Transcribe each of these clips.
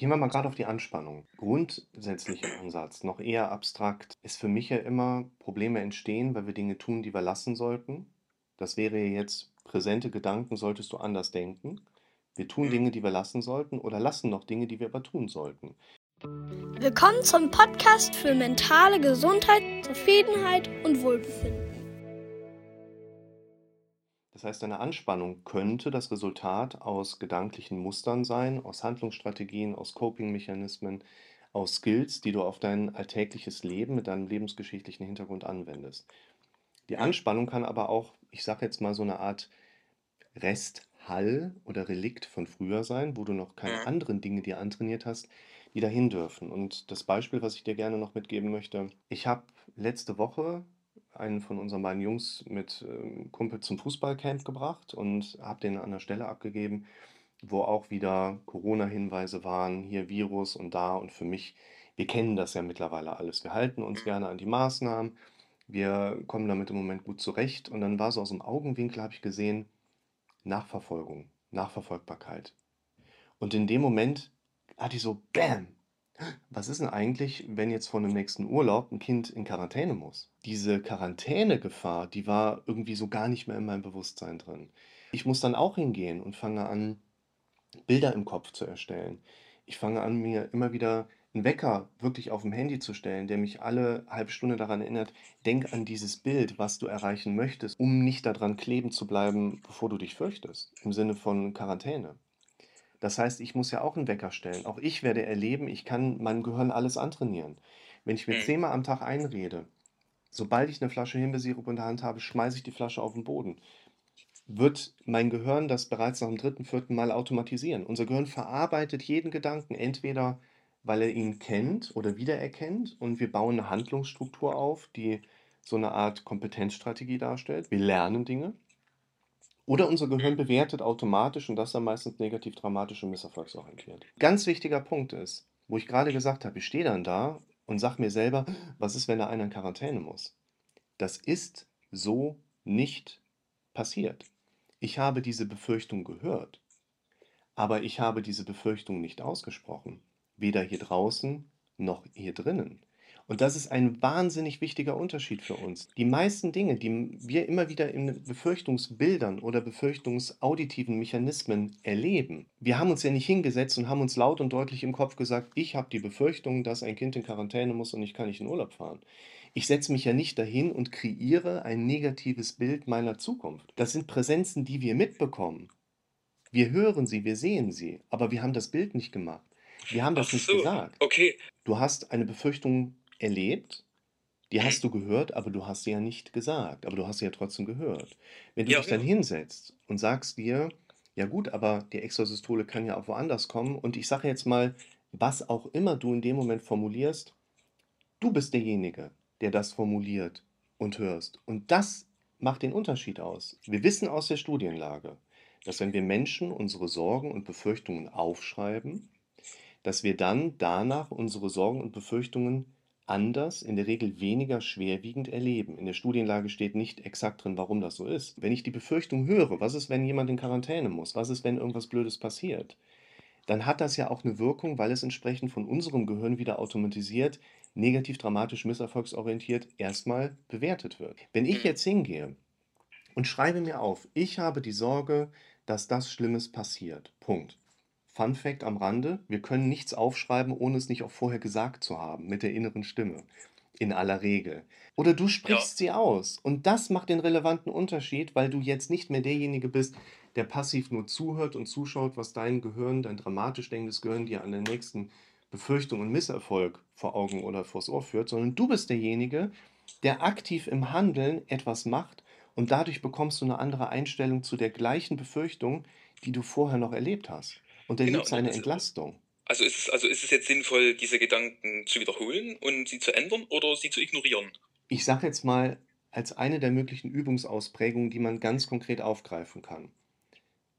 Gehen wir mal gerade auf die Anspannung. Grundsätzlicher Ansatz, noch eher abstrakt, ist für mich ja immer, Probleme entstehen, weil wir Dinge tun, die wir lassen sollten. Das wäre jetzt, präsente Gedanken solltest du anders denken. Wir tun Mhm. Dinge, die wir lassen sollten oder lassen noch Dinge, die wir aber tun sollten. Willkommen zum Podcast für mentale Gesundheit, Zufriedenheit und Wohlbefinden. Das heißt, eine Anspannung könnte das Resultat aus gedanklichen Mustern sein, aus Handlungsstrategien, aus Coping-Mechanismen, aus Skills, die du auf dein alltägliches Leben mit deinem lebensgeschichtlichen Hintergrund anwendest. Die Anspannung kann aber auch, ich sage jetzt mal, so eine Art Resthall oder Relikt von früher sein, wo du noch keine anderen Dinge dir antrainiert hast, die dahin dürfen. Und das Beispiel, was ich dir gerne noch mitgeben möchte, ich habe letzte Woche einen von unseren beiden Jungs mit ähm, Kumpel zum Fußballcamp gebracht und habe den an der Stelle abgegeben, wo auch wieder Corona-Hinweise waren, hier Virus und da. Und für mich, wir kennen das ja mittlerweile alles. Wir halten uns gerne an die Maßnahmen, wir kommen damit im Moment gut zurecht. Und dann war so aus dem Augenwinkel, habe ich gesehen, Nachverfolgung, Nachverfolgbarkeit. Und in dem Moment hatte ich so, bam, was ist denn eigentlich, wenn jetzt vor dem nächsten Urlaub ein Kind in Quarantäne muss? Diese Quarantänegefahr, die war irgendwie so gar nicht mehr in meinem Bewusstsein drin. Ich muss dann auch hingehen und fange an, Bilder im Kopf zu erstellen. Ich fange an, mir immer wieder einen Wecker wirklich auf dem Handy zu stellen, der mich alle halbe Stunde daran erinnert, denk an dieses Bild, was du erreichen möchtest, um nicht daran kleben zu bleiben, bevor du dich fürchtest, im Sinne von Quarantäne. Das heißt, ich muss ja auch einen Wecker stellen. Auch ich werde erleben, ich kann meinem Gehirn alles antrainieren. Wenn ich mir Mhm. zehnmal am Tag einrede, sobald ich eine Flasche Himbeersirup in der Hand habe, schmeiße ich die Flasche auf den Boden, wird mein Gehirn das bereits nach dem dritten, vierten Mal automatisieren. Unser Gehirn verarbeitet jeden Gedanken, entweder weil er ihn kennt oder wiedererkennt und wir bauen eine Handlungsstruktur auf, die so eine Art Kompetenzstrategie darstellt. Wir lernen Dinge. Oder unser Gehirn bewertet automatisch und das dann meistens negativ, dramatisch und misserfolgsorientiert. Ganz wichtiger Punkt ist, wo ich gerade gesagt habe, ich stehe dann da und sage mir selber, was ist, wenn da einer in Quarantäne muss? Das ist so nicht passiert. Ich habe diese Befürchtung gehört, aber ich habe diese Befürchtung nicht ausgesprochen. Weder hier draußen noch hier drinnen. Und das ist ein wahnsinnig wichtiger Unterschied für uns. Die meisten Dinge, die wir immer wieder in Befürchtungsbildern oder befürchtungsauditiven Mechanismen erleben, wir haben uns ja nicht hingesetzt und haben uns laut und deutlich im Kopf gesagt, ich habe die Befürchtung, dass ein Kind in Quarantäne muss und ich kann nicht in Urlaub fahren. Ich setze mich ja nicht dahin und kreiere ein negatives Bild meiner Zukunft. Das sind Präsenzen, die wir mitbekommen. Wir hören sie, wir sehen sie, aber wir haben das Bild nicht gemacht. Wir haben das Ach nicht so, gesagt. okay. Du hast eine Befürchtung erlebt, die Mhm. hast du gehört, aber du hast sie ja nicht gesagt, aber du hast sie ja trotzdem gehört. Wenn du Ja, dich dann hinsetzt und sagst dir, ja gut, aber die Extrasystole kann ja auch woanders kommen und ich sage jetzt mal, was auch immer du in dem Moment formulierst, du bist derjenige, der das formuliert und hörst. Und das macht den Unterschied aus. Wir wissen aus der Studienlage, dass wenn wir Menschen unsere Sorgen und Befürchtungen aufschreiben, dass wir dann danach unsere Sorgen und Befürchtungen anders, in der Regel weniger schwerwiegend erleben. In der Studienlage steht nicht exakt drin, warum das so ist. Wenn ich die Befürchtung höre, was ist, wenn jemand in Quarantäne muss, was ist, wenn irgendwas Blödes passiert, dann hat das ja auch eine Wirkung, weil es entsprechend von unserem Gehirn wieder automatisiert, negativ, dramatisch, misserfolgsorientiert erstmal bewertet wird. Wenn ich jetzt hingehe und schreibe mir auf, ich habe die Sorge, dass das Schlimmes passiert. Punkt. Fun Fact am Rande: Wir können nichts aufschreiben, ohne es nicht auch vorher gesagt zu haben, mit der inneren Stimme. In aller Regel. Oder du Ja. sprichst sie aus. Und das macht den relevanten Unterschied, weil du jetzt nicht mehr derjenige bist, der passiv nur zuhört und zuschaut, was dein Gehirn, dein dramatisch denkendes Gehirn dir an der nächsten Befürchtung und Misserfolg vor Augen oder vors Ohr führt, sondern du bist derjenige, der aktiv im Handeln etwas macht und dadurch bekommst du eine andere Einstellung zu der gleichen Befürchtung, die du vorher noch erlebt hast. Und Genau. erlebst eine Entlastung. Also ist es, also ist es jetzt sinnvoll, diese Gedanken zu wiederholen und sie zu ändern oder sie zu ignorieren? Ich sage jetzt mal als eine der möglichen Übungsausprägungen, die man ganz konkret aufgreifen kann.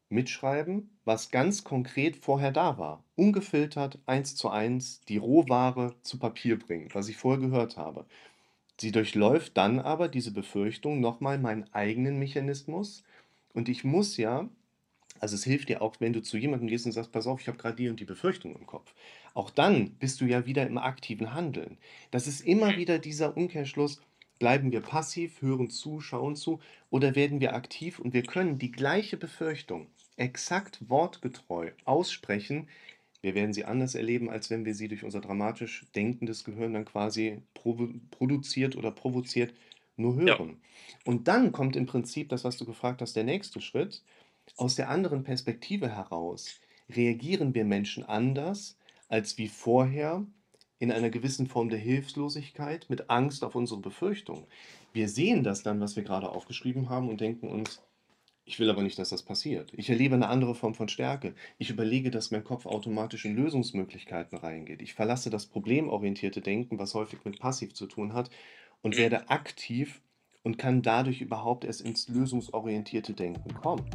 Mitschreiben, was ganz konkret vorher da war. Ungefiltert, eins zu eins, die Rohware zu Papier bringen, was ich vorher gehört habe. Sie durchläuft dann aber diese Befürchtung nochmal meinen eigenen Mechanismus und ich muss ja Also es hilft dir auch, wenn du zu jemandem gehst und sagst, pass auf, ich habe gerade die und die Befürchtung im Kopf. Auch dann bist du ja wieder im aktiven Handeln. Das ist immer wieder dieser Umkehrschluss, bleiben wir passiv, hören zu, schauen zu oder werden wir aktiv und wir können die gleiche Befürchtung exakt wortgetreu aussprechen. Wir werden sie anders erleben, als wenn wir sie durch unser dramatisch denkendes Gehirn dann quasi produziert oder provoziert nur Ja. hören. Und dann kommt im Prinzip das, was du gefragt hast, der nächste Schritt. Aus der anderen Perspektive heraus reagieren wir Menschen anders als wie vorher in einer gewissen Form der Hilflosigkeit mit Angst auf unsere Befürchtung. Wir sehen das dann, was wir gerade aufgeschrieben haben und denken uns, ich will aber nicht, dass das passiert. Ich erlebe eine andere Form von Stärke. Ich überlege, dass mein Kopf automatisch in Lösungsmöglichkeiten reingeht. Ich verlasse das problemorientierte Denken, was häufig mit passiv zu tun hat, und werde aktiv und kann dadurch überhaupt erst ins lösungsorientierte Denken kommen.